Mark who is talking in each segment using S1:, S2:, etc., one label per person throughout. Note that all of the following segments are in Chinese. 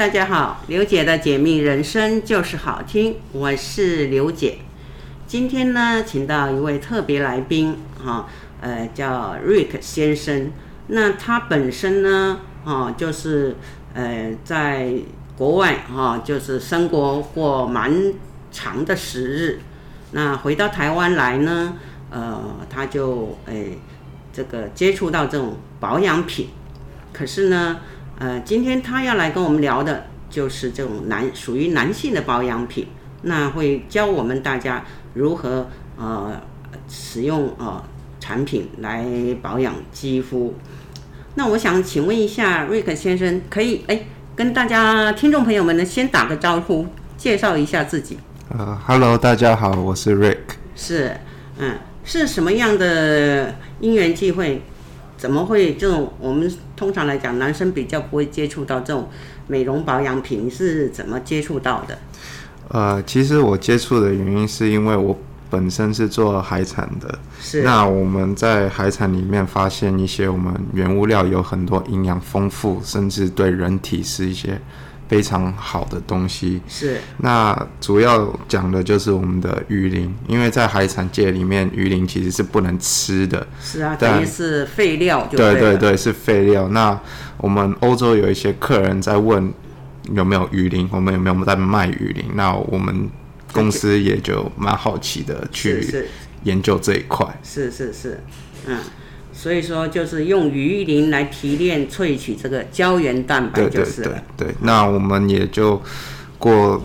S1: 大家好，刘姐的解密人生就是好听，我是刘姐。今天呢，请到一位特别来宾，哈，呃，叫 Rick 先生。那他本身呢，哈，就是呃，在国外哈，就是生活过蛮长的时日。那回到台湾来呢，呃，他就诶，这个接触到这种保养品，可是呢。呃，今天他要来跟我们聊的，就是这种男属于男性的保养品，那会教我们大家如何呃使用呃产品来保养肌肤。那我想请问一下瑞克先生，可以哎跟大家听众朋友们呢先打个招呼，介绍一下自己。
S2: 呃，Hello，大家好，我是 Rick。
S1: 是，嗯，是什么样的因缘际会？怎么会这种？我们通常来讲，男生比较不会接触到这种美容保养品，是怎么接触到的？
S2: 呃，其实我接触的原因是因为我本身是做海产的。
S1: 是。
S2: 那我们在海产里面发现一些我们原物料有很多营养丰富，甚至对人体是一些。非常好的东西
S1: 是，
S2: 那主要讲的就是我们的鱼鳞，因为在海产界里面，鱼鳞其实是不能吃的。
S1: 是啊，等于是废料就
S2: 对。对对对，是废料。那我们欧洲有一些客人在问有没有鱼鳞，我们有没有在卖鱼鳞？那我们公司也就蛮好奇的去研究这一块。
S1: 是是是，嗯。所以说，就是用鱼鳞来提炼萃取这个胶原蛋白，就是了。
S2: 对对对对，那我们也就过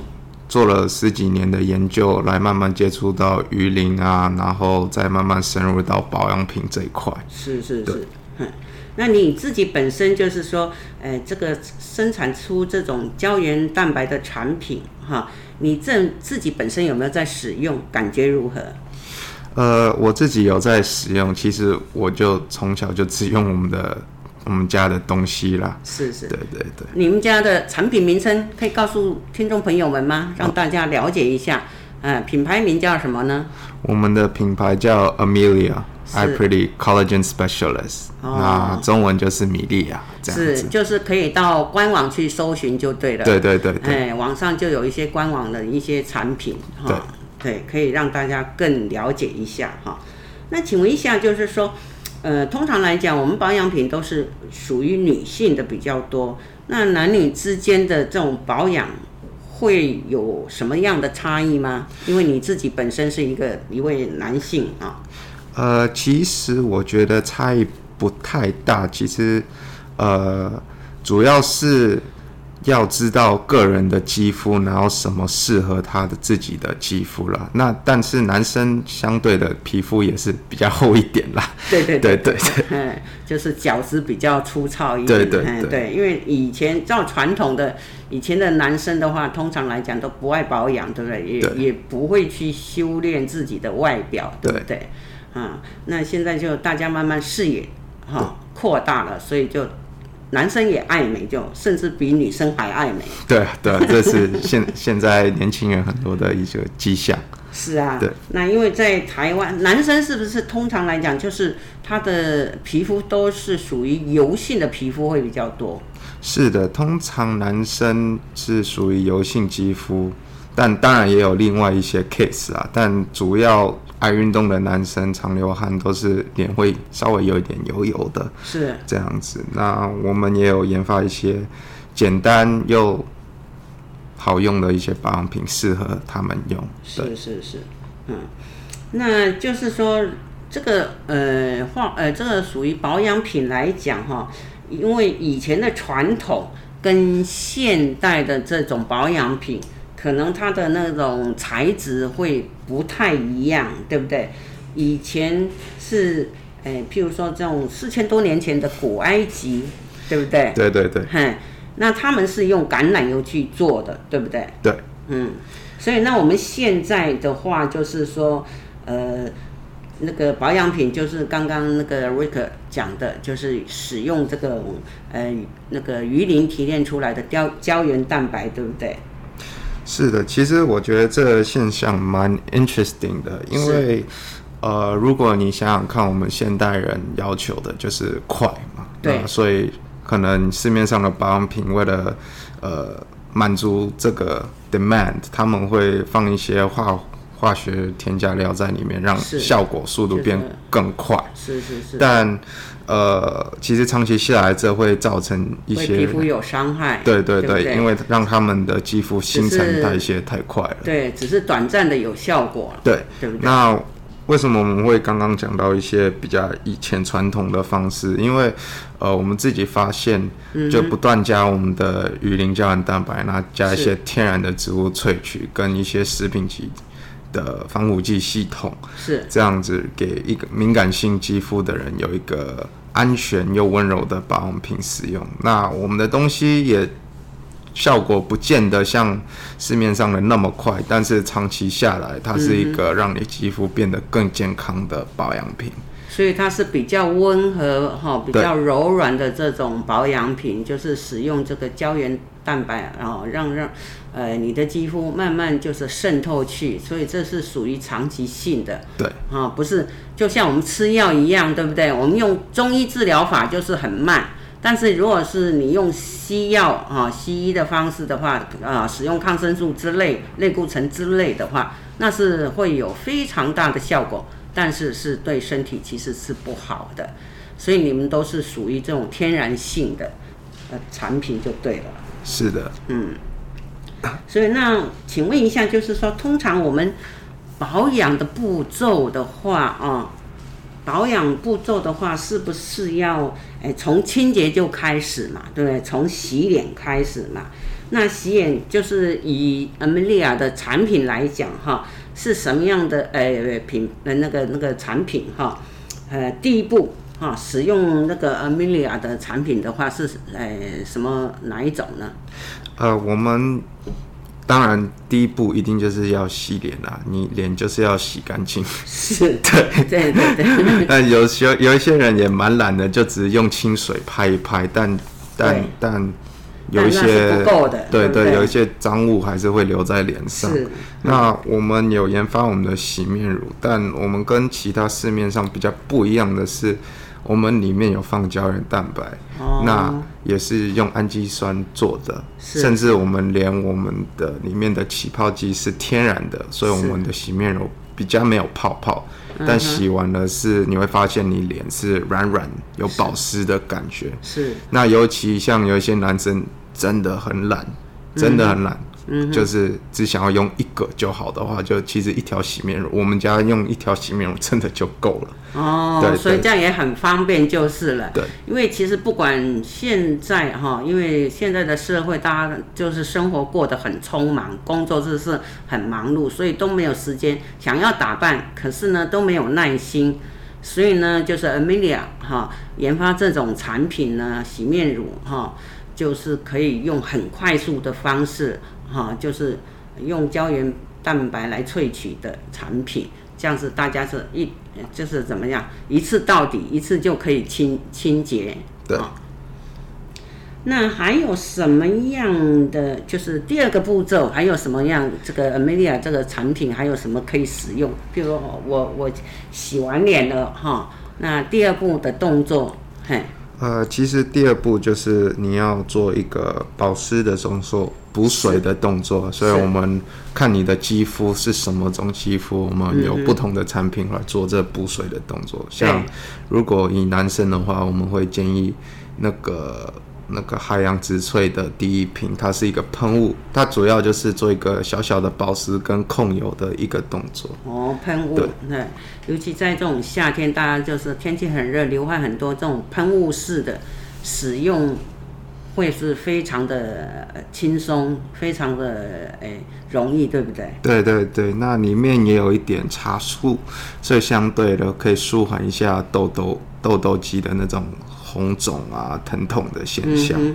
S2: 做了十几年的研究，来慢慢接触到鱼鳞啊，然后再慢慢深入到保养品这一块。
S1: 是是是，嗯，那你自己本身就是说，呃，这个生产出这种胶原蛋白的产品，哈，你这自己本身有没有在使用？感觉如何？
S2: 呃，我自己有在使用，其实我就从小就只用我们的我们家的东西啦。
S1: 是是，
S2: 对对对。
S1: 你们家的产品名称可以告诉听众朋友们吗？让大家了解一下。嗯、呃，品牌名叫什么呢？
S2: 我们的品牌叫 Amelia，I Pretty Collagen Specialist。哦。那中文就是米莉亚，这样子。
S1: 是，就是可以到官网去搜寻就对了。
S2: 对对对对。
S1: 哎，网上就有一些官网的一些产品。
S2: 对。
S1: 对，可以让大家更了解一下哈。那请问一下，就是说，呃，通常来讲，我们保养品都是属于女性的比较多。那男女之间的这种保养会有什么样的差异吗？因为你自己本身是一个一位男性啊。
S2: 呃，其实我觉得差异不太大。其实，呃，主要是。要知道个人的肌肤，然后什么适合他的自己的肌肤啦。那但是男生相对的皮肤也是比较厚一点啦。
S1: 对对对对
S2: 对，
S1: 嗯，就是角质比较粗糙一点。
S2: 对对对，对，
S1: 对，因为以前照传统的以前的男生的话，通常来讲都不爱保养，对不对？也也不会去修炼自己的外表，对不对？啊，那现在就大家慢慢视野哈扩大了，所以就。男生也爱美，就甚至比女生还爱美。
S2: 对对，这是现现在年轻人很多的一个迹象。
S1: 是啊，对。那因为在台湾，男生是不是通常来讲，就是他的皮肤都是属于油性的皮肤会比较多？
S2: 是的，通常男生是属于油性肌肤，但当然也有另外一些 case 啊，但主要。爱运动的男生常流汗，都是脸会稍微有一点油油的，
S1: 是
S2: 这样子。那我们也有研发一些简单又好用的一些保养品，适合他们用。
S1: 是是是，嗯，那就是说这个呃化呃这个属于保养品来讲哈，因为以前的传统跟现代的这种保养品。可能它的那种材质会不太一样，对不对？以前是，诶，譬如说这种四千多年前的古埃及，对不对？
S2: 对对对。
S1: 哼，那他们是用橄榄油去做的，对不对？
S2: 对。
S1: 嗯，所以那我们现在的话，就是说，呃，那个保养品就是刚刚那个 Rick 讲的，就是使用这个，呃，那个鱼鳞提炼出来的胶胶原蛋白，对不对？
S2: 是的，其实我觉得这个现象蛮 interesting 的，因为，呃，如果你想想看，我们现代人要求的就是快嘛，
S1: 对，
S2: 所以可能市面上的保养品为了呃满足这个 demand，他们会放一些化化学添加料在里面，让效果速度变更快。
S1: 是是是。
S2: 但呃，其实长期下来，这会造成一些
S1: 皮肤有伤害。
S2: 对对对，
S1: 对对，
S2: 因为让他们的肌肤新陈代谢太快了。
S1: 对，只是短暂的有效果。
S2: 对，
S1: 对不对？
S2: 那为什么我们会刚刚讲到一些比较以前传统的方式？因为呃，我们自己发现，就不断加我们的鱼鳞胶原蛋白，那加一些天然的植物萃取，跟一些食品级的防腐剂系统，
S1: 是
S2: 这样子给一个敏感性肌肤的人有一个安全又温柔的保养品使用。那我们的东西也效果不见得像市面上的那么快，但是长期下来，它是一个让你肌肤变得更健康的保养品。
S1: 所以它是比较温和哈，比较柔软的这种保养品，就是使用这个胶原蛋白，然后让让呃你的肌肤慢慢就是渗透去，所以这是属于长期性的。
S2: 对，
S1: 啊，不是就像我们吃药一样，对不对？我们用中医治疗法就是很慢，但是如果是你用西药啊，西医的方式的话，啊，使用抗生素之类、类固醇之类的话，那是会有非常大的效果。但是是对身体其实是不好的，所以你们都是属于这种天然性的呃产品就对了。
S2: 是的，
S1: 嗯。所以那请问一下，就是说，通常我们保养的步骤的话啊，保养步骤的话，是不是要哎从清洁就开始嘛？对不对？从洗脸开始嘛？那洗脸就是以 Amelia 的产品来讲哈。是什么样的呃品呃那个那个产品哈？呃，第一步哈，使用那个 Amelia 的产品的话是呃什么哪一种呢？
S2: 呃，我们当然第一步一定就是要洗脸啦，你脸就是要洗干净。
S1: 是，对对对 对。
S2: 但 有些有一些人也蛮懒的，就只是用清水拍一拍，但但但。有一些
S1: 不够的，
S2: 对对，
S1: 对，
S2: 有一些脏物还是会留在脸上。
S1: 是，
S2: 那我们有研发我们的洗面乳，但我们跟其他市面上比较不一样的是，我们里面有放胶原蛋白，
S1: 哦，
S2: 那也是用氨基酸做的，甚至我们连我们的里面的起泡剂是天然的，所以我们的洗面乳比较没有泡泡。但洗完了是你会发现你脸是软软有保湿的感觉。
S1: 是。
S2: 那尤其像有一些男生真的很懒，真的很懒。嗯，就是只想要用一个就好的话，就其实一条洗面乳，我们家用一条洗面乳真的就够了。
S1: 哦，对，所以这样也很方便就是了。
S2: 对，
S1: 因为其实不管现在哈，因为现在的社会大家就是生活过得很匆忙，工作就是很忙碌，所以都没有时间想要打扮，可是呢都没有耐心，所以呢就是 Amelia 哈研发这种产品呢，洗面乳哈，就是可以用很快速的方式。哈，就是用胶原蛋白来萃取的产品，这样子大家是一就是怎么样，一次到底，一次就可以清清洁。
S2: 对。
S1: 那还有什么样的？就是第二个步骤，还有什么样？这个 Amelia 这个产品还有什么可以使用？比如我我洗完脸了哈，那第二步的动作，嘿。
S2: 呃，其实第二步就是你要做一个保湿的动作，补水的动作。所以我们看你的肌肤是什么种肌肤，我们有不同的产品来做这补水的动作。像如果以男生的话，我们会建议那个。那个海洋植萃的第一瓶，它是一个喷雾，它主要就是做一个小小的保湿跟控油的一个动作。
S1: 哦，喷雾，对，对，尤其在这种夏天，大家就是天气很热，流汗很多，这种喷雾式的使用会是非常的轻松，非常的诶容易，对不对？
S2: 对对对，那里面也有一点茶树，所以相对的可以舒缓一下痘痘痘痘肌的那种。红肿啊，疼痛的现象，嗯、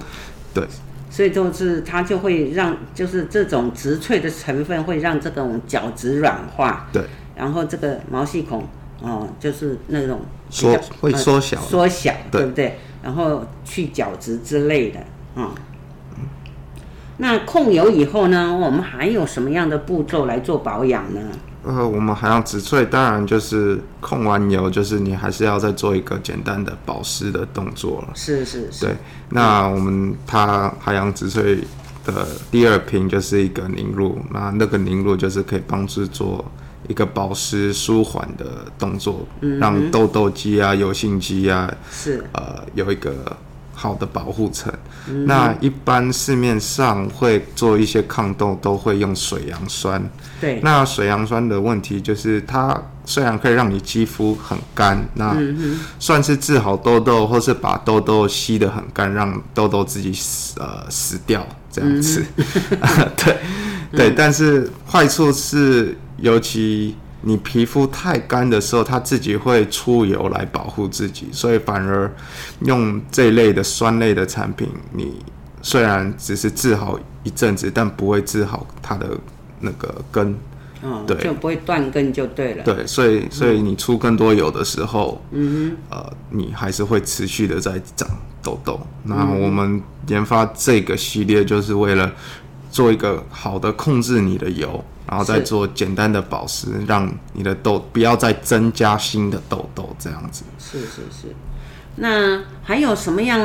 S2: 对，
S1: 所以就是它就会让，就是这种植萃的成分会让这种角质软化，
S2: 对，
S1: 然后这个毛细孔哦、呃，就是那种
S2: 缩会缩小，
S1: 缩小，对。不对？然后去角质之类的，嗯，那控油以后呢，我们还有什么样的步骤来做保养呢？
S2: 呃，我们海洋植萃当然就是控完油，就是你还是要再做一个简单的保湿的动作了。
S1: 是是是。
S2: 对，那我们它海洋植萃的第二瓶就是一个凝露，那那个凝露就是可以帮助做一个保湿舒缓的动作，嗯、让痘痘肌啊、油性肌啊是呃有一个好的保护层。嗯、那一般市面上会做一些抗痘，都会用水杨酸。对。那水杨酸的问题就是，它虽然可以让你肌肤很干，那算是治好痘痘，或是把痘痘吸得很干，让痘痘自己死呃死掉这样子。嗯、对对，但是坏处是，尤其。你皮肤太干的时候，它自己会出油来保护自己，所以反而用这一类的酸类的产品，你虽然只是治好一阵子，但不会治好它的那个根，嗯，对，
S1: 就不会断根就对了。
S2: 对，所以所以你出更多油的时候，嗯，呃，你还是会持续的在长痘痘。那我们研发这个系列就是为了做一个好的控制你的油。然后再做简单的保湿，让你的痘不要再增加新的痘痘，这样子。
S1: 是是是。那还有什么样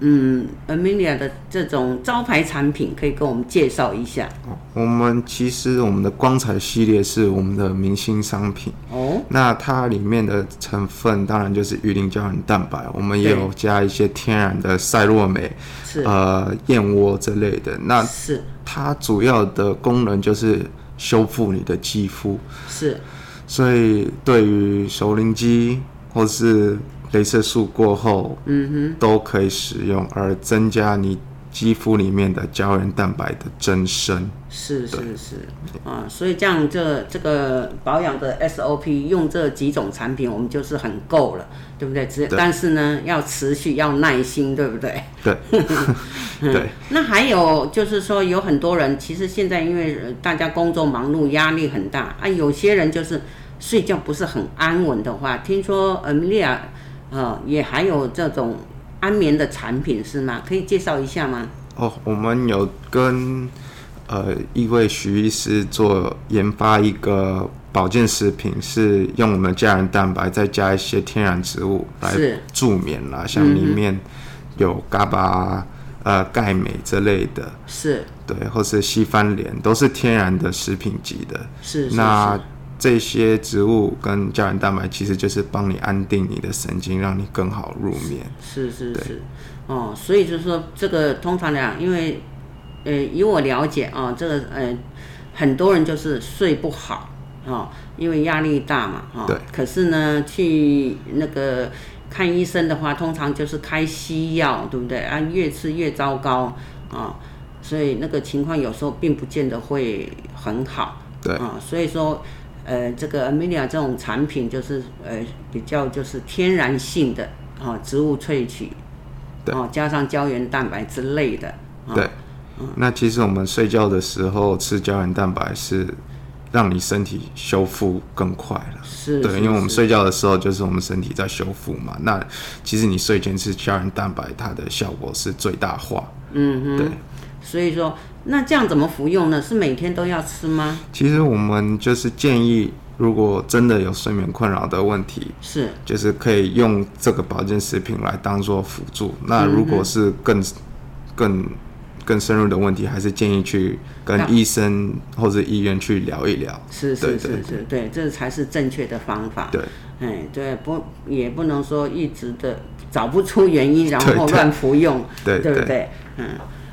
S1: 嗯，Amelia 的这种招牌产品可以跟我们介绍一下？
S2: 我们其实我们的光彩系列是我们的明星商品哦。那它里面的成分当然就是鱼鳞胶原蛋白，我们也有加一些天然的赛洛美，是呃燕窝之类的。那是它主要的功能就是。修复你的肌肤。是，所以对于熟龄肌或是镭射术过后，嗯哼，都可以使用，而增加你肌肤里面的胶原蛋白的增生。
S1: 是是是啊，所以这样这这个保养的 SOP 用这几种产品，我们就是很够了，对不对？只但是呢，要持续，要耐心，对不对？
S2: 对。对。
S1: 那还有就是说，有很多人其实现在因为大家工作忙碌，压力很大啊，有些人就是睡觉不是很安稳的话，听说 Amelia 呃也还有这种安眠的产品是吗？可以介绍一下吗？
S2: 哦，我们有跟。呃，一位徐医师做研发一个保健食品，是用我们的胶原蛋白再加一些天然植物来助眠啦，像里面有嘎巴、呃钙镁之类的，是对，或是西番莲，都是天然的食品级的。是，是，那这些植物跟胶原蛋白其实就是帮你安定你的神经，让你更好入眠。
S1: 是是是，哦，所以就是说这个通常来讲，因为。呃，以我了解啊，这个呃，很多人就是睡不好啊，因为压力大嘛，哈。对。可是呢，去那个看医生的话，通常就是开西药，对不对啊？越吃越糟糕啊，所以那个情况有时候并不见得会很好。对。啊，所以说，呃，这个 Amelia 这种产品就是呃比较就是天然性的啊，植物萃取，对。啊，加上胶原蛋白之类的。
S2: 对。那其实我们睡觉的时候吃胶原蛋白是让你身体修复更快了，是，对，因为我们睡觉的时候就是我们身体在修复嘛。那其实你睡前吃胶原蛋白，它的效果是最大化。嗯哼，对。
S1: 所以说，那这样怎么服用呢？是每天都要吃吗？
S2: 其实我们就是建议，如果真的有睡眠困扰的问题，是，就是可以用这个保健食品来当做辅助。那如果是更更更深入的问题，还是建议去跟医生或者医院去聊一聊。
S1: 是是是是，对，这才是正确的方法。对，哎，对，不也不能说一直的找不出原因，然后乱服用，对对不对？嗯，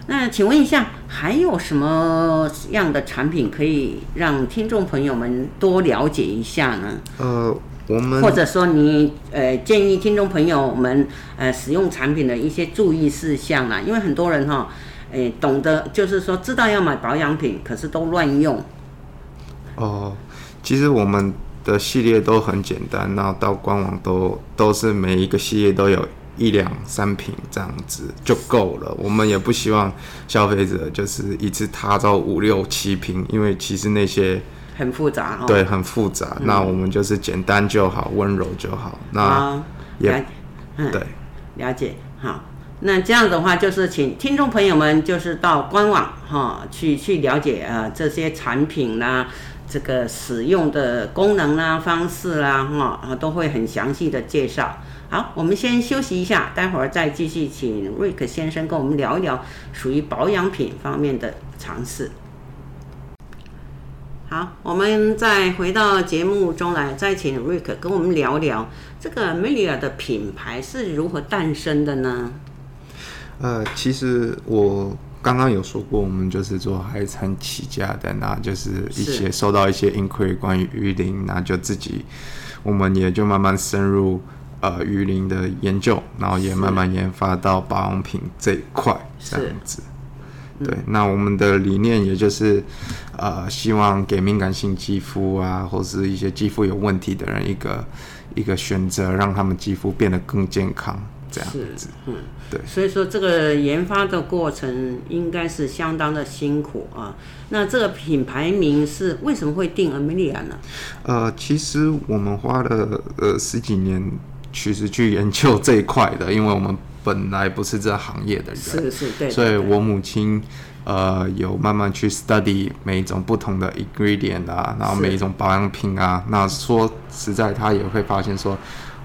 S1: 那请问一下，还有什么样的产品可以让听众朋友们多了解一下呢？
S2: 呃，我们
S1: 或者说你呃建议听众朋友们呃使用产品的一些注意事项啦？因为很多人哈。哎，懂得就是说，知道要买保养品，可是都乱用。
S2: 哦，其实我们的系列都很简单，然后到官网都都是每一个系列都有一两三瓶这样子就够了。我们也不希望消费者就是一次踏到五六七瓶，因为其实那些
S1: 很复杂，哦。
S2: 对，很复杂。嗯、那我们就是简单就好，温柔就好。那也、
S1: 嗯、对，了解好。那这样的话，就是请听众朋友们就是到官网哈去去了解呃这些产品啦，这个使用的功能啦、方式啦，哈，都会很详细的介绍。好，我们先休息一下，待会儿再继续请瑞克先生跟我们聊一聊属于保养品方面的尝试。好，我们再回到节目中来，再请瑞克跟我们聊聊这个 Amelia 的品牌是如何诞生的呢？
S2: 呃，其实我刚刚有说过，我们就是做海产起家的，那就是一些收到一些 inquiry 关于鱼鳞，那就自己，我们也就慢慢深入。呃，鱼鳞的研究，然后也慢慢研发到保养品这一块，这样子。对，那我们的理念也就是，呃，希望给敏感性肌肤啊，或是一些肌肤有问题的人一个一个选择，让他们肌肤变得更健康，这样子。嗯，对。
S1: 所以说，这个研发的过程应该是相当的辛苦啊。那这个品牌名是为什么会定 Amelia 呢？
S2: 呃，其实我们花了呃十几年。其实去研究这一块的，因为我们本来不是这行业的人，
S1: 是是，对，
S2: 所以我母亲呃有慢慢去 study 每一种不同的 ingredient 啊，然后每一种保养品啊，那说实在，她也会发现说。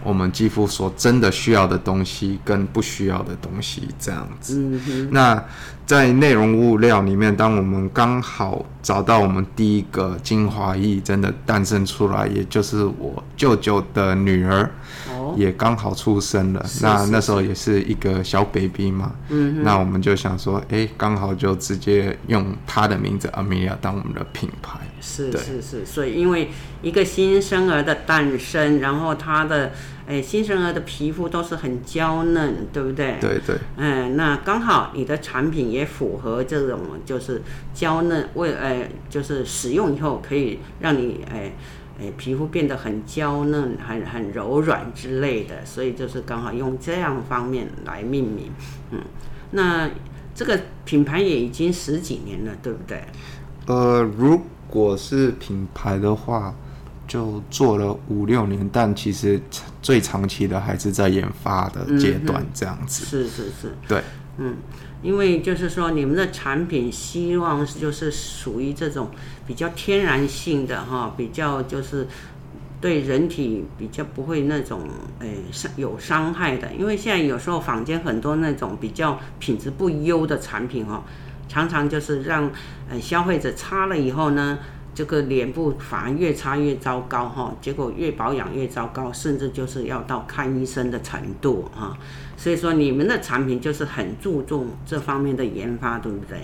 S2: 我们肌肤所真的需要的东西跟不需要的东西这样子。嗯、那在内容物料里面，当我们刚好找到我们第一个精华液真的诞生出来，也就是我舅舅的女儿，哦、也刚好出生了。是是是，那那时候也是一个小 baby 嘛。嗯、那我们就想说，哎，刚好就直接用他的名字 Amelia 当我们的品牌。
S1: 是是是，所以因为一个新生儿的诞生，然后他的。哎，新生儿的皮肤都是很娇嫩，对不对？
S2: 对对。
S1: 哎，那刚好你的产品也符合这种，就是娇嫩，为哎，就是使用以后可以让你哎哎皮肤变得很娇嫩、很很柔软之类的，所以就是刚好用这样方面来命名。嗯，那这个品牌也已经十几年了，对不对？
S2: 呃，如果是品牌的话。就做了五六年，但其实最长期的还是在研发的阶段，这样子。
S1: 嗯、是是是，
S2: 对，
S1: 嗯，因为就是说你们的产品希望就是属于这种比较天然性的哈，比较就是对人体比较不会那种诶伤有伤害的，因为现在有时候坊间很多那种比较品质不优的产品哈，常常就是让呃消费者擦了以后呢。这个脸部反而越擦越糟糕哈，结果越保养越糟糕，甚至就是要到看医生的程度哈。所以说你们的产品就是很注重这方面的研发，对不对？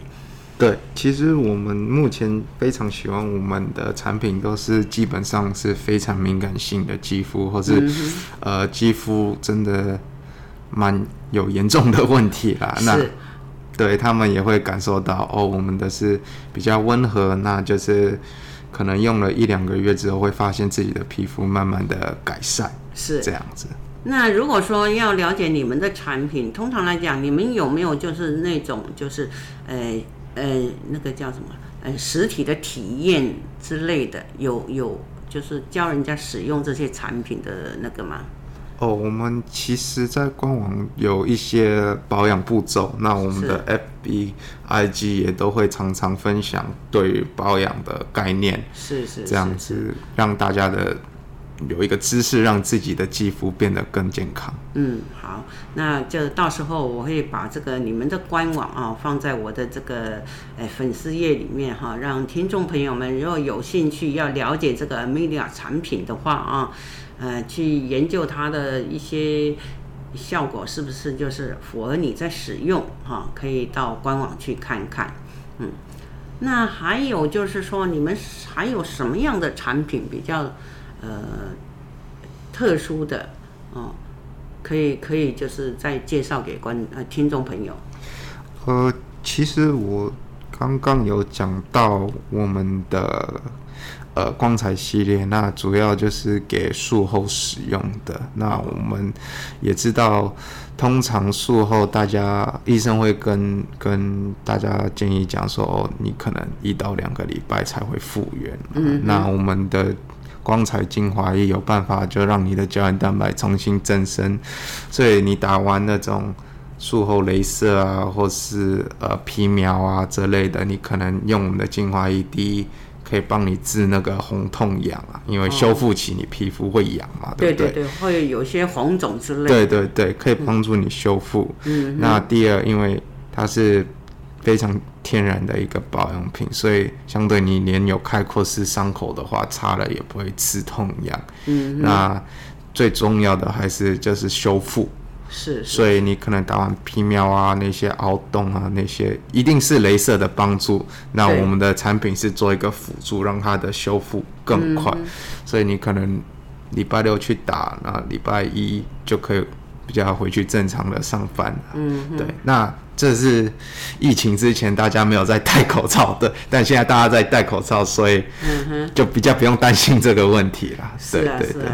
S2: 对，其实我们目前非常喜欢我们的产品，都是基本上是非常敏感性的肌肤，或是、嗯、呃肌肤真的蛮有严重的问题啦。那对他们也会感受到哦，我们的是比较温和，那就是可能用了一两个月之后，会发现自己的皮肤慢慢的改善，是这样子。
S1: 那如果说要了解你们的产品，通常来讲，你们有没有就是那种就是呃呃那个叫什么？呃实体的体验之类的，有有就是教人家使用这些产品的那个吗？
S2: 哦，我们其实，在官网有一些保养步骤，那我们的 FB、IG 也都会常常分享对于保养的概念，
S1: 是是
S2: 这样子，让大家的有一个姿势，让自己的肌肤变得更健康。
S1: 嗯，好，那就到时候我会把这个你们的官网啊放在我的这个呃粉丝页里面哈，让听众朋友们如果有兴趣要了解这个 Amelia 产品的话啊。呃，去研究它的一些效果是不是就是符合你在使用哈、可以到官网去看看。嗯，那还有就是说，你们还有什么样的产品比较呃特殊的哦、啊？可以可以就是再介绍给观呃听众朋友。
S2: 呃，其实我刚刚有讲到我们的。呃，光彩系列那主要就是给术后使用的。那我们也知道，通常术后大家医生会跟跟大家建议讲说，哦，你可能一到两个礼拜才会复原。嗯，那我们的光彩精华液有办法就让你的胶原蛋白重新增生，所以你打完那种术后镭射啊，或是呃皮秒啊之类的，你可能用我们的精华液滴。可以帮你治那个红痛痒啊，因为修复期你皮肤会痒嘛，哦、对不对？
S1: 对对对，会有些红肿之类的。
S2: 对对对，可以帮助你修复。嗯。那第二，因为它是非常天然的一个保养品，所以相对你连有开阔式伤口的话，擦了也不会刺痛痒。嗯。那最重要的还是就是修复。
S1: 是，
S2: 所以你可能打完皮秒啊，那些凹洞啊，那些一定是镭射的帮助。那我们的产品是做一个辅助，让它的修复更快。嗯、所以你可能礼拜六去打，那礼拜一就可以比较回去正常的上班。嗯，对。那这是疫情之前大家没有在戴口罩的，但现在大家在戴口罩，所以就比较不用担心这个问题了。对对对。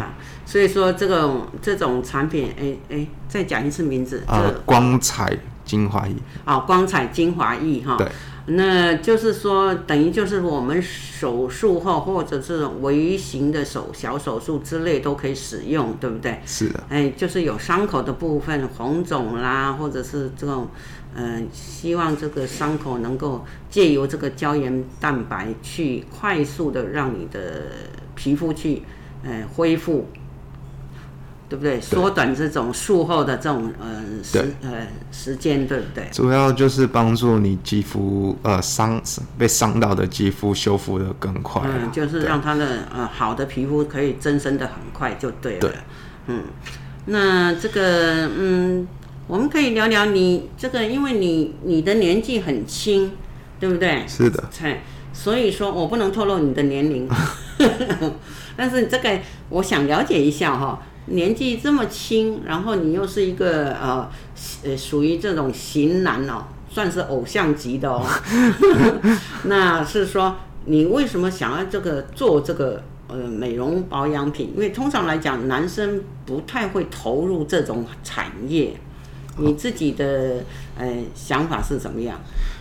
S1: 所以说这个这种产品，哎哎，再讲一次名字。
S2: 啊、这个，光彩精华液。
S1: 哦，光彩精华液哈。对。那就是说，等于就是我们手术后或者是微型的手小手术之类都可以使用，对不对？
S2: 是的。
S1: 哎，就是有伤口的部分，红肿啦，或者是这种，嗯、呃，希望这个伤口能够借由这个胶原蛋白去快速的让你的皮肤去，呃，恢复。对不对？缩短这种术后的这种呃时呃时间，对不对？
S2: 主要就是帮助你肌肤呃伤被伤到的肌肤修复的更快。
S1: 嗯，就是让它的呃好的皮肤可以增生的很快，就对了。对。嗯，那这个嗯，我们可以聊聊你这个，因为你你的年纪很轻，对不对？
S2: 是的。
S1: 所以说我不能透露你的年龄，但是这个我想了解一下哈。年纪这么轻，然后你又是一个呃呃属于这种型男哦，算是偶像级的哦。那是说你为什么想要这个做这个呃美容保养品？因为通常来讲，男生不太会投入这种产业。你自己的呃想法是怎么样？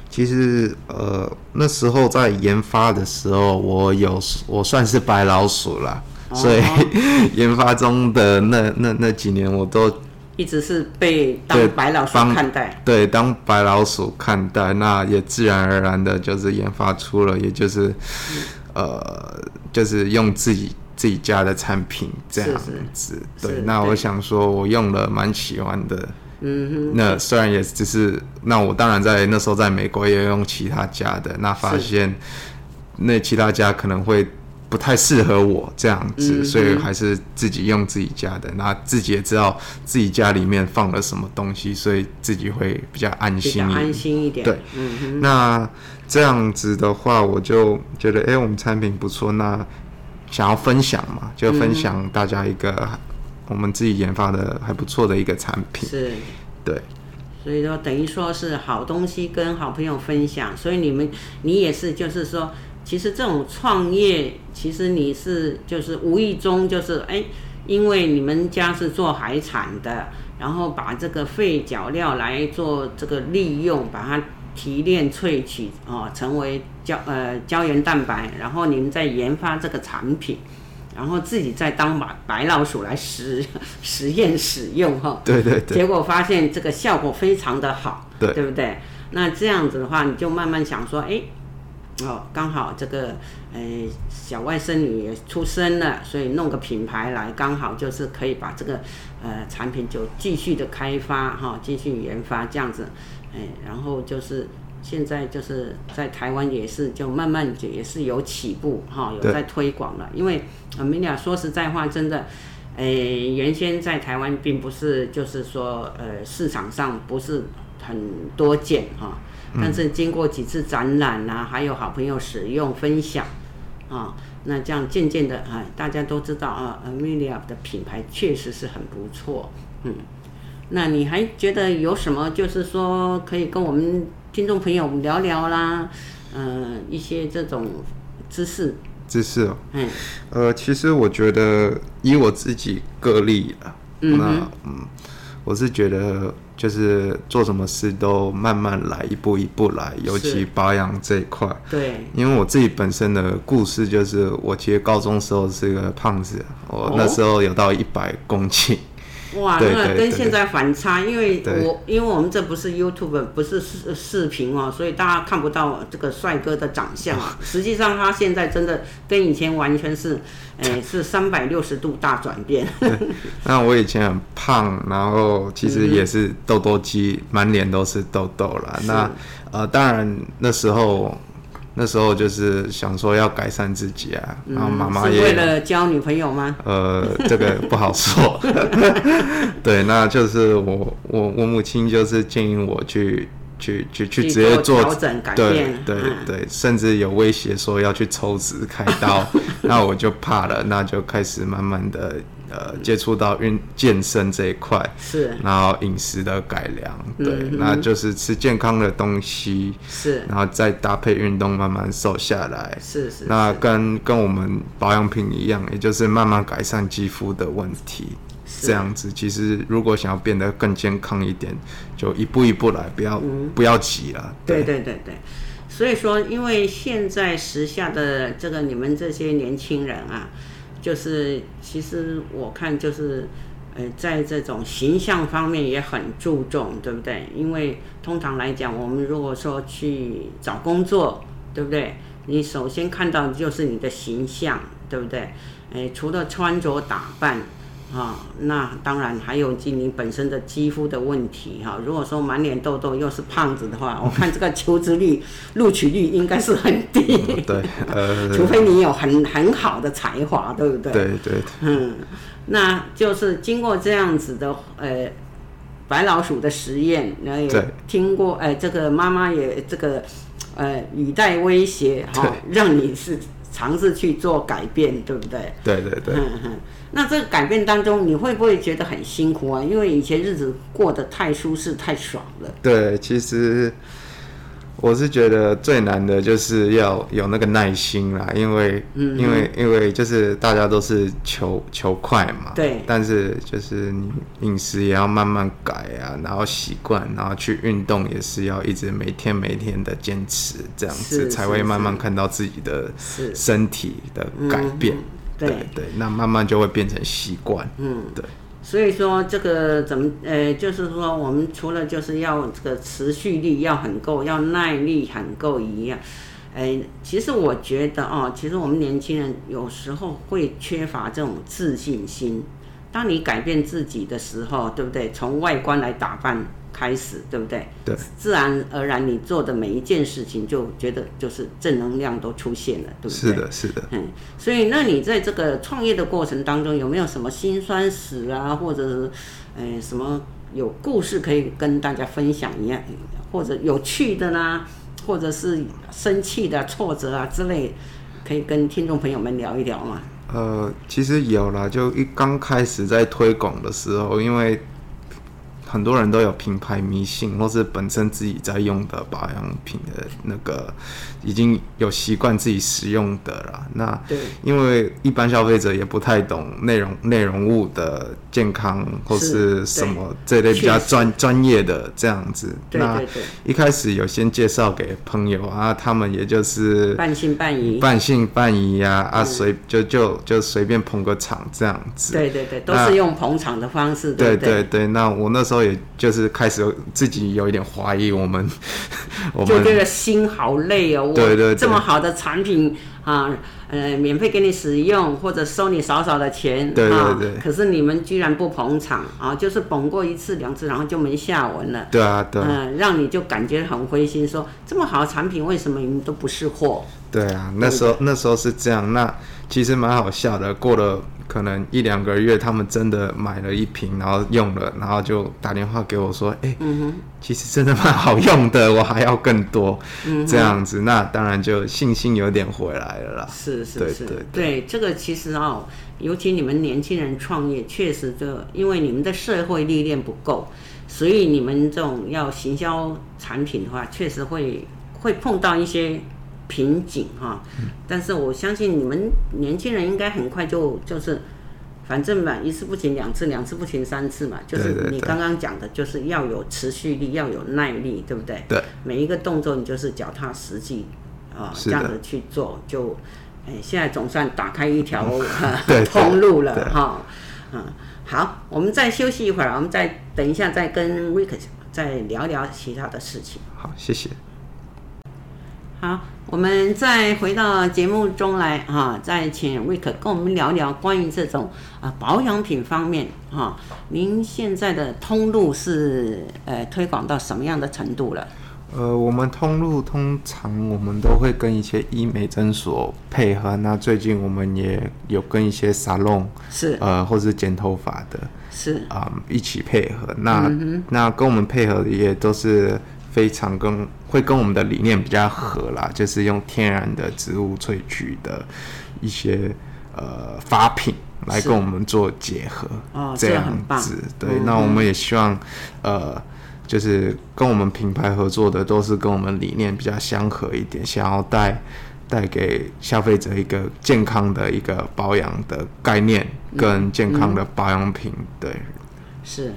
S2: 其实呃那时候在研发的时候，我有我算是白老鼠了。所以 研发中的那那那几年，我都
S1: 一直是被当白老鼠看待。
S2: 对，当白老鼠看待，那也自然而然的就是研发出了，也就是、嗯、呃，就是用自己自己家的产品这样子。是是对，那我想说，我用了蛮喜欢的。嗯哼。那虽然也只是，那我当然在那时候在美国也用其他家的，那发现那其他家可能会。不太适合我这样子，所以还是自己用自己家的。那自己也知道自己家里面放了什么东西，所以自己会比较安心一点。
S1: 安心一点。
S2: 对，嗯，那这样子的话，我就觉得，哎，我们产品不错，那想要分享嘛，就分享大家一个我们自己研发的还不错的一个产品。
S1: 是，
S2: 对。
S1: 所以说，等于说是好东西跟好朋友分享。所以你们，你也是，就是说。其实这种创业，其实你是就是无意中就是哎，因为你们家是做海产的，然后把这个废脚料来做这个利用，把它提炼萃取哦，成为胶呃胶原蛋白，然后你们再研发这个产品，然后自己再当白白老鼠来实实验使用哈。
S2: 对对对。
S1: 结果发现这个效果非常的好，
S2: 对，
S1: 对不对？那这样子的话，你就慢慢想说，哎。哦，刚好这个，呃，小外甥女也出生了，所以弄个品牌来，刚好就是可以把这个，呃，产品就继续的开发哈、哦，继续研发这样子，哎，然后就是现在就是在台湾也是就慢慢就也是有起步哈、哦，有在推广了，因为我们俩说实在话，真的，哎，原先在台湾并不是就是说，呃，市场上不是很多见哈。哦但是经过几次展览啊，还有好朋友使用分享，啊，那这样渐渐的啊，大家都知道啊，Amelia 的品牌确实是很不错，嗯，那你还觉得有什么就是说可以跟我们听众朋友聊聊啦，嗯、呃，一些这种知识，
S2: 知识哦，嗯，呃，其实我觉得以我自己个例啊，嗯那嗯，我是觉得。就是做什么事都慢慢来，一步一步来，尤其保养这一块。
S1: 对，
S2: 因为我自己本身的故事就是，我其实高中时候是个胖子，我那时候有到一百公斤。
S1: 哇，
S2: 对
S1: 那跟现在反差，因
S2: 为
S1: 我因为我们这不是 YouTube，不是视视频哦，所以大家看不到这个帅哥的长相。实际上他现在真的跟以前完全是，哎，是三百六十度大转变。
S2: 那我以前很胖，然后其实也是痘痘肌，满、嗯、脸都是痘痘了。那呃，当然那时候。那时候就是想说要改善自己啊，然后妈妈也、
S1: 为了交女朋友吗？
S2: 呃，这个不好说。对，那就是我我我母亲就是建议我去去去去直接做
S1: 调整改
S2: 变，对对，甚至有威胁说要去抽脂开刀，那我就怕了，那就开始慢慢的。呃，接触到运健身这一块
S1: 是，
S2: 然后饮食的改良，对，嗯、那就是吃健康的东西
S1: 是，
S2: 然后再搭配运动，慢慢瘦下来
S1: 是是。
S2: 那跟跟我们保养品一样，也就是慢慢改善肌肤的问题，这样子。其实如果想要变得更健康一点，就一步一步来，不要、嗯、不要急了。对
S1: 对对对。所以说，因为现在时下的这个你们这些年轻人啊。就是，其实我看就是，呃，在这种形象方面也很注重，对不对？因为通常来讲，我们如果说去找工作，对不对？你首先看到的就是你的形象，对不对？诶，除了穿着打扮。啊、哦，那当然还有及你本身的肌肤的问题哈、哦。如果说满脸痘痘又是胖子的话，我看这个求职率、录取率应该是很低。
S2: 对，呃，
S1: 除非你有很很好的才华，对不对？
S2: 对对。
S1: 嗯，那就是经过这样子的呃白老鼠的实验，然后也听过哎、呃，这个妈妈也这个呃语带威胁哈、哦，让你是尝试去做改变，对不
S2: 对？对
S1: 对对。那这个改变当中，你会不会觉得很辛苦啊？因为以前日子过得太舒适、太爽了。
S2: 对，其实我是觉得最难的就是要有那个耐心啦，因为，嗯、因为，因为就是大家都是求求快嘛。
S1: 对。
S2: 但是就是你饮食也要慢慢改啊，然后习惯，然后去运动也是要一直每天每天的坚持，这样子才会慢慢看到自己的身体的改变。对对，那慢慢就会变成习惯。嗯，对。
S1: 所以说这个怎么呃，就是说我们除了就是要这个持续力要很够，要耐力很够一样。哎，其实我觉得哦，其实我们年轻人有时候会缺乏这种自信心。当你改变自己的时候，对不对？从外观来打扮。开始对不对？
S2: 对，
S1: 自然而然你做的每一件事情，就觉得就是正能量都出现了，对不对？
S2: 是的，是的。
S1: 嗯，所以那你在这个创业的过程当中，有没有什么辛酸史啊，或者是呃什么有故事可以跟大家分享一样，或者有趣的呢，或者是生气的挫折啊之类，可以跟听众朋友们聊一聊吗？
S2: 呃，其实有啦，就一刚开始在推广的时候，因为。很多人都有品牌迷信，或是本身自己在用的保养品的那个，已经有习惯自己使用的了。那因为一般消费者也不太懂内容内容物的健康或是什么这类比较专专业的这样子。那一开始有先介绍给朋友啊，他们也就是
S1: 半信半疑，
S2: 半信半疑呀啊，随就就就随便捧个场这样子。
S1: 对对对，都是用捧场的方式。
S2: 对对对，那我那时候。也就是开始自己有一点怀疑我们，我们
S1: 就觉得心好累哦。
S2: 对对对，
S1: 这么好的产品啊，呃，免费给你使用或者收你少少的钱，
S2: 对对对。
S1: 可是你们居然不捧场啊，就是捧过一次两次，然后就没下文了。
S2: 对啊，对。
S1: 嗯，让你就感觉很灰心，说这么好的产品为什么你们都不是货？
S2: 对啊，那时候那时候是这样，那其实蛮好笑的。过了可能一两个月，他们真的买了一瓶，然后用了，然后就打电话给我说：“哎、欸，嗯哼，其实真的蛮好用的，我还要更多。嗯”这样子，那当然就信心有点回来了啦。
S1: 是是是，对，这个其实哦，尤其你们年轻人创业，确实就因为你们的社会历练不够，所以你们这种要行销产品的话，确实会会碰到一些。瓶颈哈，但是我相信你们年轻人应该很快就就是，反正嘛，一次不行两次，两次不行三次嘛，就是你刚刚讲的，就是要有持续力，要有耐力，对不对？
S2: 对。
S1: 每一个动作你就是脚踏实地啊，这样子去做，就，哎，现在总算打开一条 通路了哈。嗯，好，我们再休息一会儿，我们再等一下再跟 Rick 再聊聊其他的事情。
S2: 好，谢谢。
S1: 好，我们再回到节目中来哈、啊，再请 Rick 跟我们聊聊关于这种啊保养品方面哈、啊，您现在的通路是呃推广到什么样的程度了？
S2: 呃，我们通路通常我们都会跟一些医美诊所配合。那最近我们也有跟一些沙龙
S1: 是
S2: 呃，或是剪头发的，
S1: 是
S2: 啊、呃，一起配合。那、
S1: 嗯、
S2: 那跟我们配合的也都是非常跟会跟我们的理念比较合啦，就是用天然的植物萃取的一些呃发品来跟我们做结合。
S1: 哦，
S2: 这样子。对、嗯，那我们也希望呃。就是跟我们品牌合作的，都是跟我们理念比较相合一点，想要带带给消费者一个健康的一个保养的概念，跟健康的保养品。嗯嗯、对，
S1: 是，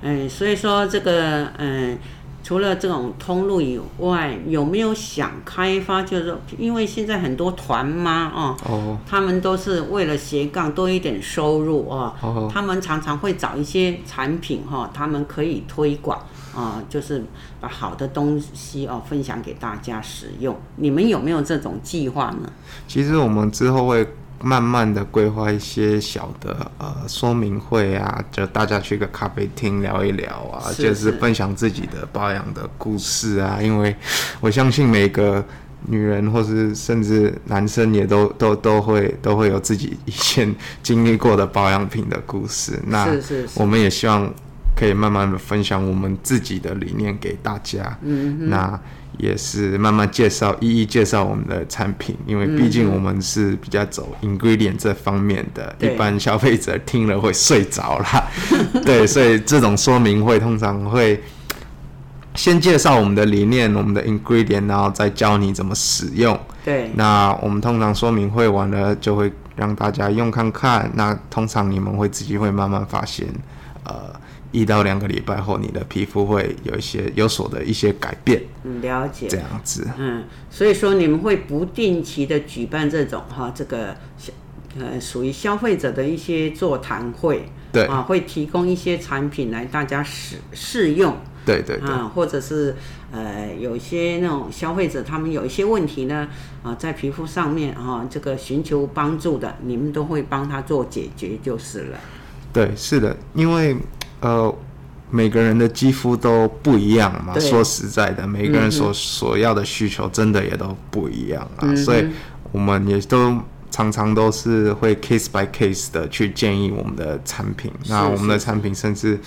S1: 嗯，所以说这个，嗯，除了这种通路以外，有没有想开发？就是说，因为现在很多团妈哦，哦，他们都是为了斜杠多一点收入哦，哦，他们常常会找一些产品哈、哦，他们可以推广。啊、呃，就是把好的东西哦分享给大家使用。你们有没有这种计划呢？
S2: 其实我们之后会慢慢的规划一些小的呃说明会啊，就大家去个咖啡厅聊一聊啊，是是，就是分享自己的保养的故事啊。因为我相信每个女人或是甚至男生也都都都会都会有自己以前经历过的保养品的故事。那我们也希望。可以慢慢的分享我们自己的理念给大家，嗯，那也是慢慢介绍，一一介绍我们的产品，因为毕竟我们是比较走 ingredient 这方面的，嗯、一般消费者听了会睡着啦，对，所以这种说明会通常会先介绍我们的理念，我们的 ingredient，然后再教你怎么使用，对，那我们通常说明会完了就会让大家用看看，那通常你们会自己会慢慢发现，呃。一到两个礼拜后，你的皮肤会有一些有所的一些改变。
S1: 嗯，了解。
S2: 这样子。
S1: 嗯，所以说你们会不定期的举办这种哈，这个呃属于消费者的一些座谈会。对。啊，会提供一些产品来大家试试用。
S2: 对对对。
S1: 啊，或者是呃有一些那种消费者他们有一些问题呢啊，在皮肤上面啊这个寻求帮助的，你们都会帮他做解决就是了。
S2: 对，是的，因为。呃，每个人的肌肤都不一样嘛。说实在的，每个人所、嗯、所要的需求真的也都不一样啊、嗯。所以，我们也都常常都是会 case by case 的去建议我们的产品。那我们的产品甚至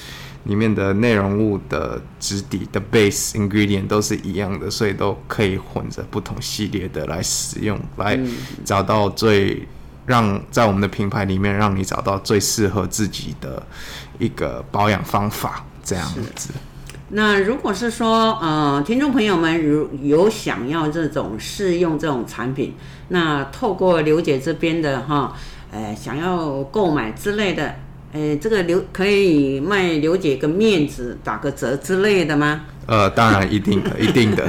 S2: 里面的内容物的质地的 base ingredient 都是一样的，所以都可以混着不同系列的来使用，来找到最让在我们的品牌里面让你找到最适合自己的。一个保养方法这样子。
S1: 那如果是说，呃，听众朋友们如有想要这种试用这种产品，那透过刘姐这边的哈，呃，想要购买之类的，呃，这个刘可以卖刘姐个面子，打个折之类的吗？
S2: 呃，当然一定的，一定的。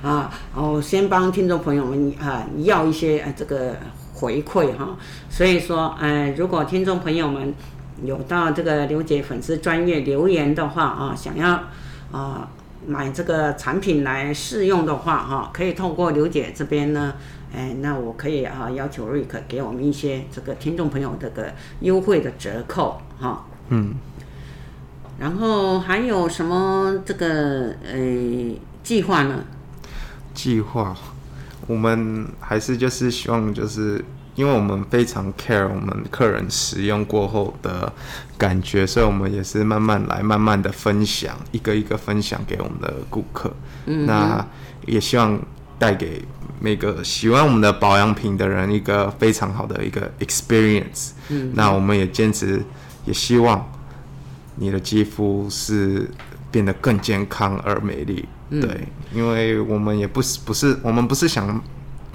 S1: 啊，我先帮听众朋友们啊要一些呃这个回馈哈，所以说，呃，如果听众朋友们。有到这个刘姐粉丝专业留言的话啊，想要啊买这个产品来试用的话哈，可以透过刘姐这边呢，哎，那我可以啊要求瑞克给我们一些这个听众朋友这个优惠的折扣哈。嗯。然后还有什么这个呃计划呢？
S2: 计划，我们还是就是希望就是。因为我们非常 care 我们客人使用过后的感觉，所以我们也是慢慢来，慢慢的分享，一个一个分享给我们的顾客。嗯，那也希望带给每个喜欢我们的保养品的人一个非常好的一个 experience。嗯，那我们也坚持，也希望你的肌肤是变得更健康而美丽。嗯。对，因为我们也不是不是我们不是想。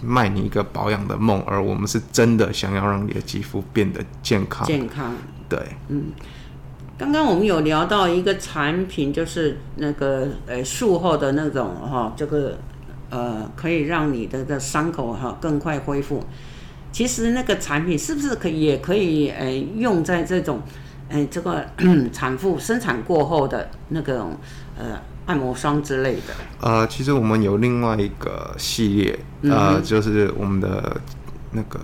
S2: 卖你一个保养的梦，而我们是真的想要让你的肌肤变得健康。
S1: 健康，
S2: 对，
S1: 嗯。刚刚我们有聊到一个产品，就是那个呃术后的那种哈、哦，这个呃可以让你的的伤口哈、哦、更快恢复。其实那个产品是不是可以也可以呃用在这种哎，这个产妇生产过后的那个呃按摩霜之类的。
S2: 呃，其实我们有另外一个系列，呃，嗯、就是我们的那个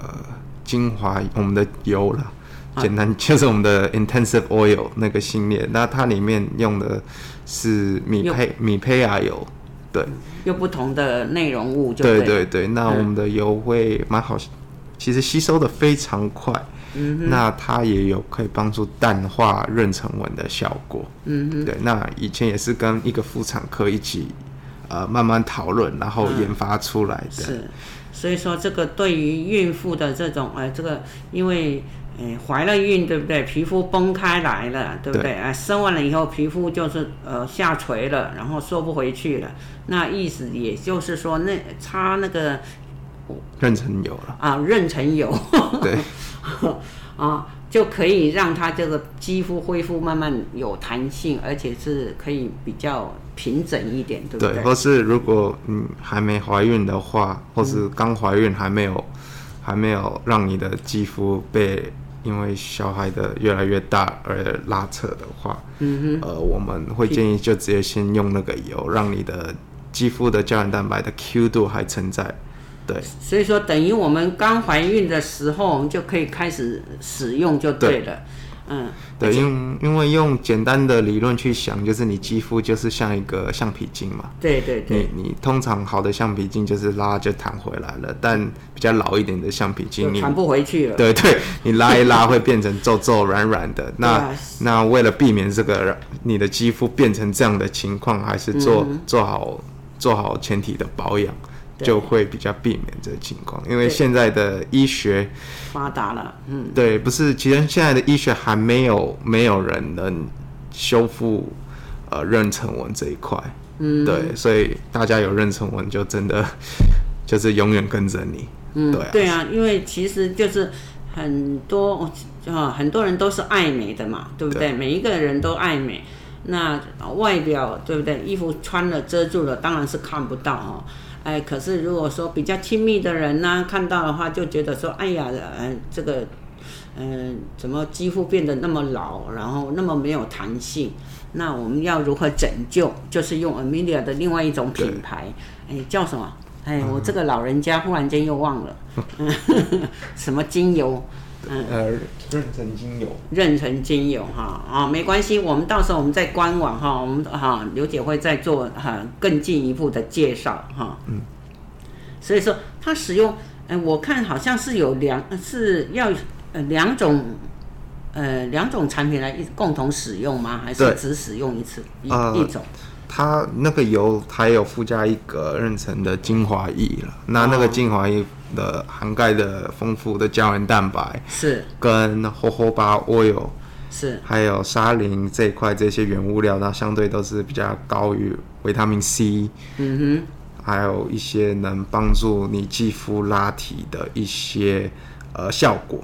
S2: 精华，我们的油了。简单 就是我们的 intensive oil 那个系列，那它里面用的是米胚米胚芽油，对，
S1: 有不同的内容物
S2: 对对对。那我们的油会蛮好，其实吸收的非常快，嗯，那它也有可以帮助淡化妊娠纹的效果，嗯哼，对。那以前也是跟一个妇产科一起呃慢慢讨论，然后研发出来的。
S1: 嗯、是，所以说这个对于孕妇的这种呃这个因为。哎，怀了孕对不对？皮肤崩开来了，对不对？哎对，生完了以后，皮肤就是呃下垂了，然后缩不回去了。那意思也就是说，那擦那个
S2: 妊娠油了
S1: 啊，妊娠油，
S2: 对，
S1: 啊，就可以让它这个肌肤恢复慢慢有弹性，而且是可以比较平整一点，对不对？
S2: 对，或是如果你还没怀孕的话，或是刚怀孕还没有、嗯、还没有让你的肌肤被。因为小孩的越来越大而拉扯的话，嗯哼，呃，我们会建议就直接先用那个油，让你的肌肤的胶原蛋白的 Q 度还存在。对，
S1: 所以说等于我们刚怀孕的时候，我们就可以开始使用就对了。对
S2: 嗯，对，因因为用简单的理论去想，就是你肌肤就是像一个橡皮筋嘛。
S1: 对对对。
S2: 你你通常好的橡皮筋就是拉就弹回来了，但比较老一点的橡皮筋你弹
S1: 不回去了。
S2: 对对，你拉一拉会变成皱皱软软的。那那为了避免这个你的肌肤变成这样的情况，还是做、嗯、做好做好前提的保养。就会比较避免这个情况，因为现在的医学
S1: 发达了，嗯，
S2: 对，不是，其实现在的医学还没有没有人能修复呃妊娠纹这一块，嗯，对，所以大家有妊娠纹就真的 就是永远跟着你，嗯，对啊，
S1: 对啊，因为其实就是很多啊很多人都是爱美的嘛，对不对？对，每一个人都爱美，那外表对不对？衣服穿了遮住了，当然是看不到哦。哎，可是如果说比较亲密的人呢、啊，看到的话就觉得说，哎呀，嗯，这个，嗯，怎么肌肤变得那么老，然后那么没有弹性？那我们要如何拯救？就是用 Amelia 的另外一种品牌，对哎，叫什么？哎，我这个老人家忽然间又忘了，嗯、什么精油？
S2: 嗯，呃，妊娠精油，
S1: 妊娠精油哈啊，没关系，我们到时候我们在官网哈，我们哈刘姐会再做哈更进一步的介绍哈。嗯，所以说它使用，呃，我看好像是有两是要呃两种呃两种产品来一共同使用吗？还是只使用一次一一种？
S2: 它那个油还有附加一个妊娠的精华液了，那那个精华液。的涵盖的丰富的胶原蛋白
S1: 是
S2: 跟 Jojoba oil
S1: 是，
S2: 还有沙林这一块这些原物料，它相对都是比较高于维他命 C，嗯哼，还有一些能帮助你肌肤拉提的一些呃效果，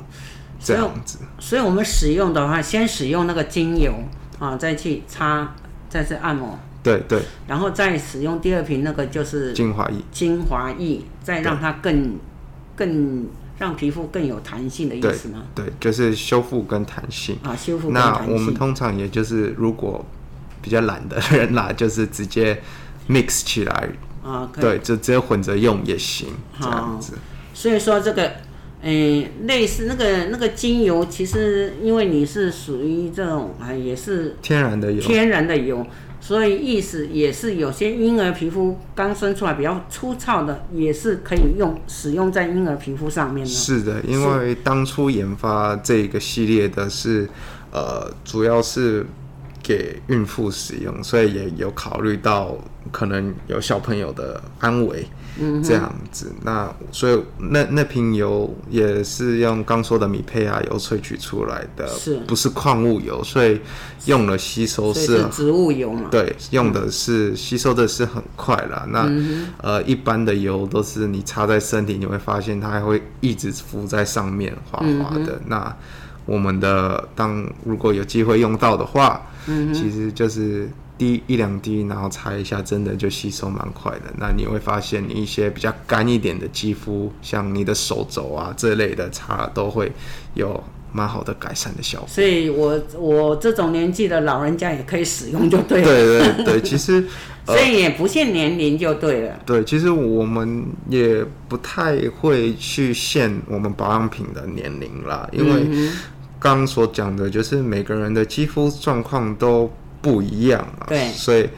S2: 这样子
S1: 所。所以我们使用的话，先使用那个精油啊，再去擦，再去按摩。
S2: 对对，
S1: 然后再使用第二瓶那个就是
S2: 精华液，
S1: 精华液再让它更。更让皮肤更有弹性的意思吗？
S2: 对，对，就是修复跟弹性
S1: 啊，修复。
S2: 那我们通常也就是，如果比较懒的 人啦，就是直接 mix 起来啊，对，就直接混着用也行，这样子。
S1: 所以说这个，诶、欸，类似那个那个精油，其实因为你是属于这种啊，也是
S2: 天然的油，
S1: 天然的油。所以意思也是，有些婴儿皮肤刚生出来比较粗糙的，也是可以用使用在婴儿皮肤上面的。
S2: 是的，因为当初研发这个系列的是，呃，主要是给孕妇使用，所以也有考虑到可能有小朋友的安危。嗯，这样子，那所以那那瓶油也是用刚说的米胚芽油萃取出来的，是，不是矿物油，所以用了吸收是，
S1: 是植物油嘛？
S2: 对，用的是、嗯、吸收的是很快啦。那、嗯、呃，一般的油都是你擦在身体，你会发现它还会一直浮在上面，滑滑的。嗯、那我们的当如果有机会用到的话，嗯、其实就是。滴一两滴，然后擦一下，真的就吸收蛮快的。那你会发现，你一些比较干一点的肌肤，像你的手肘啊这类的擦，都会有蛮好的改善的效果。
S1: 所以我我这种年纪的老人家也可以使用，就对了。
S2: 对对对，其实、
S1: 呃、所以也不限年龄就对了。
S2: 对，其实我们也不太会去限我们保养品的年龄啦，因为刚刚所讲的就是每个人的肌肤状况都不一样啊。
S1: 对，
S2: 所以。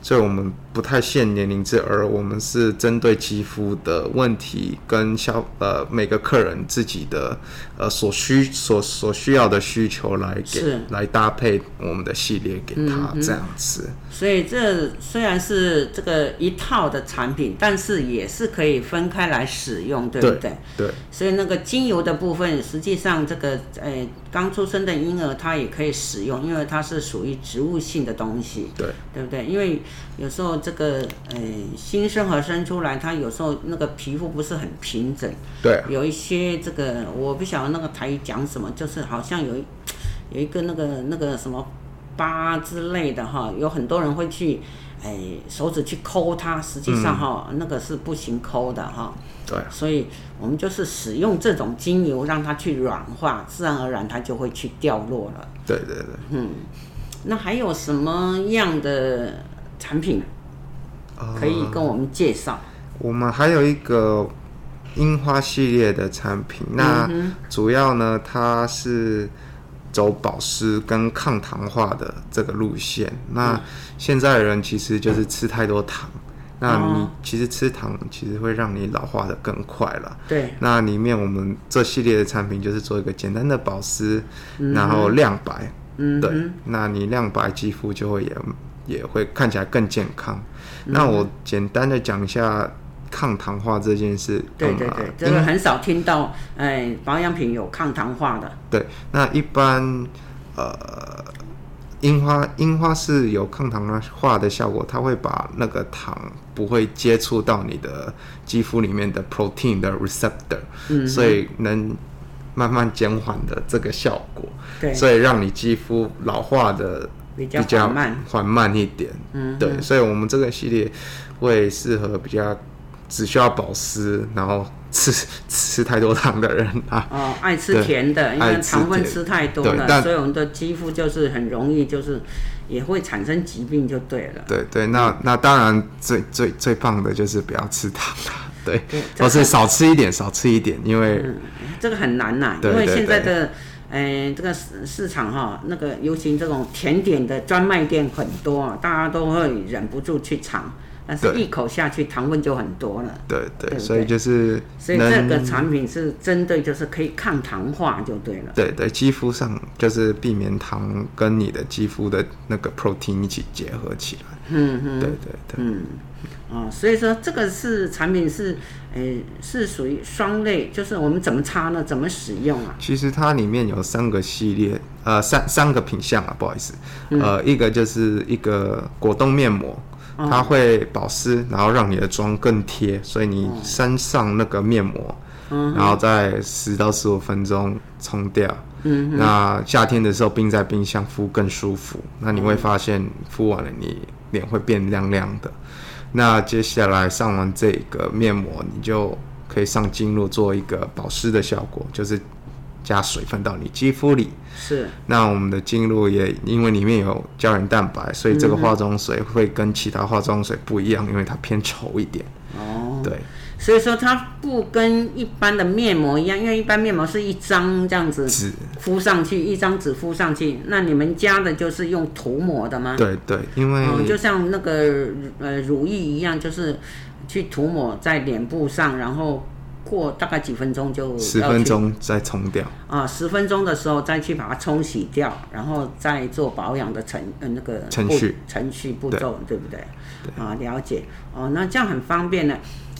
S2: 所以我们不太限年龄制，而我们是针对肌肤的问题跟消呃每个客人自己的呃所需所所需要的需求来给来搭配我们的系列给他这样子。
S1: 所以这虽然是这个一套的产品，但是也是可以分开来使用，对不对？
S2: 对。对，
S1: 所以那个精油的部分，实际上这个呃刚出生的婴儿他也可以使用，因为它是属于植物性的东西，
S2: 对，
S1: 对不对？因为有时候这个呃新生儿生出来，他有时候那个皮肤不是很平整，
S2: 对，
S1: 有一些这个我不晓得那个台语讲什么，就是好像有有一个那个那个什么。疤之类的哈，有很多人会去，哎，手指去抠它，实际上哈，嗯、那个是不行抠的哈。
S2: 对。
S1: 所以我们就是使用这种精油，让它去软化，自然而然它就会去掉落了。
S2: 对对对。
S1: 嗯，那还有什么样的产品可以跟我们介绍？呃、
S2: 我们还有一个樱花系列的产品，那主要呢，它是。走保湿跟抗糖化的这个路线，那现在的人其实就是吃太多糖，嗯、那你其实吃糖其实会让你老化的更快了。
S1: 对，
S2: 那里面我们这系列的产品就是做一个简单的保湿，嗯、然后亮白。嗯，对，那你亮白肌肤就会也也会看起来更健康。嗯、那我简单的讲一下。抗糖化这件事，
S1: 对对对，这个很少听到，哎，保养品有抗糖化的。
S2: 对，那一般，呃，樱花樱花是有抗糖化的效果，它会把那个糖不会接触到你的肌肤里面的 protein 的 receptor，嗯，所以能慢慢减缓的这个效果。对，所以让你肌肤老化的比较缓慢，缓慢一点。嗯，对，所以我们这个系列会适合比较。只需要保湿，然后吃 吃太多糖的人啊，
S1: 哦，爱吃甜的，因为糖分吃太多了，所以我们的肌肤就是很容易就是也会产生疾病，就对了。
S2: 对对，那那当然最最最棒的就是不要吃糖了，对，或是少吃一点，少吃一点，因为、嗯、
S1: 这个很难呐，因为现在的呃这个市市场哈，那个尤其这种甜点的专卖店很多，大家都会忍不住去尝。但是一口下去，糖分就很多了。
S2: 对对，对对，所以就是，
S1: 所以这个产品是针对，就是可以抗糖化就对了。
S2: 对对，肌肤上就是避免糖跟你的肌肤的那个 protein 一起结合起来。嗯嗯，对对对。嗯，
S1: 哦，所以说这个是产品是，呃，是属于双类，就是我们怎么擦呢？怎么使用啊？
S2: 其实它里面有三个系列，呃，三三个品相啊，不好意思，呃，一个就是一个果冻面膜。它会保湿，然后让你的妆更贴，所以你身上那个面膜，然后在十到十五分钟冲掉。嗯，那夏天的时候冰在冰箱敷更舒服。那你会发现敷完了你脸会变亮亮的。那接下来上完这个面膜，你就可以上精露做一个保湿的效果，就是。加水分到你肌肤里，
S1: 是。
S2: 那我们的精露也因为里面有胶原蛋白，所以这个化妆水会跟其他化妆水不一样，因为它偏稠一点。哦，对。
S1: 所以说它不跟一般的面膜一样，因为一般面膜是一张这样子纸敷上去，一张纸敷上去。那你们家的就是用涂抹的吗？
S2: 对对，因为、
S1: 哦、就像那个呃乳液一样，就是去涂抹在脸部上，然后。过大概几分钟就
S2: 十分钟再冲掉
S1: 啊，十分钟的时候再去把它冲洗掉，然后再做保养的程呃那个
S2: 程序
S1: 程序步骤，对，对不对？对啊，了解哦，那这样很方便呢，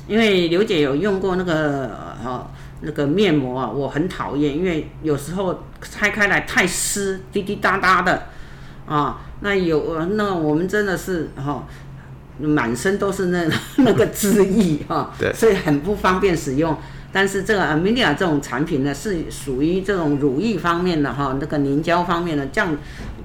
S1: 因为刘姐有用过那个呃那个面膜啊，我很讨厌，因为有时候拆开来太湿，滴滴答答的啊，那有那我们真的是哈。哦满身都是那 那个汁液哈，对，所以很不方便使用。但是这个 Amelia 这种产品呢，是属于这种乳液方面的哈，那个凝胶方面的，这样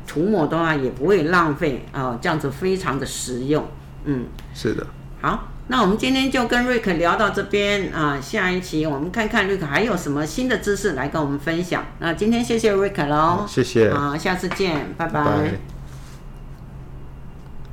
S1: 涂抹的话也不会浪费啊，这样子非常的实用。嗯，
S2: 是的。
S1: 好，那我们今天就跟瑞克聊到这边啊，下一期我们看看瑞克还有什么新的知识来跟我们分享。那今天谢谢瑞克喽，
S2: 谢谢，
S1: 好，下次见，拜拜。拜拜。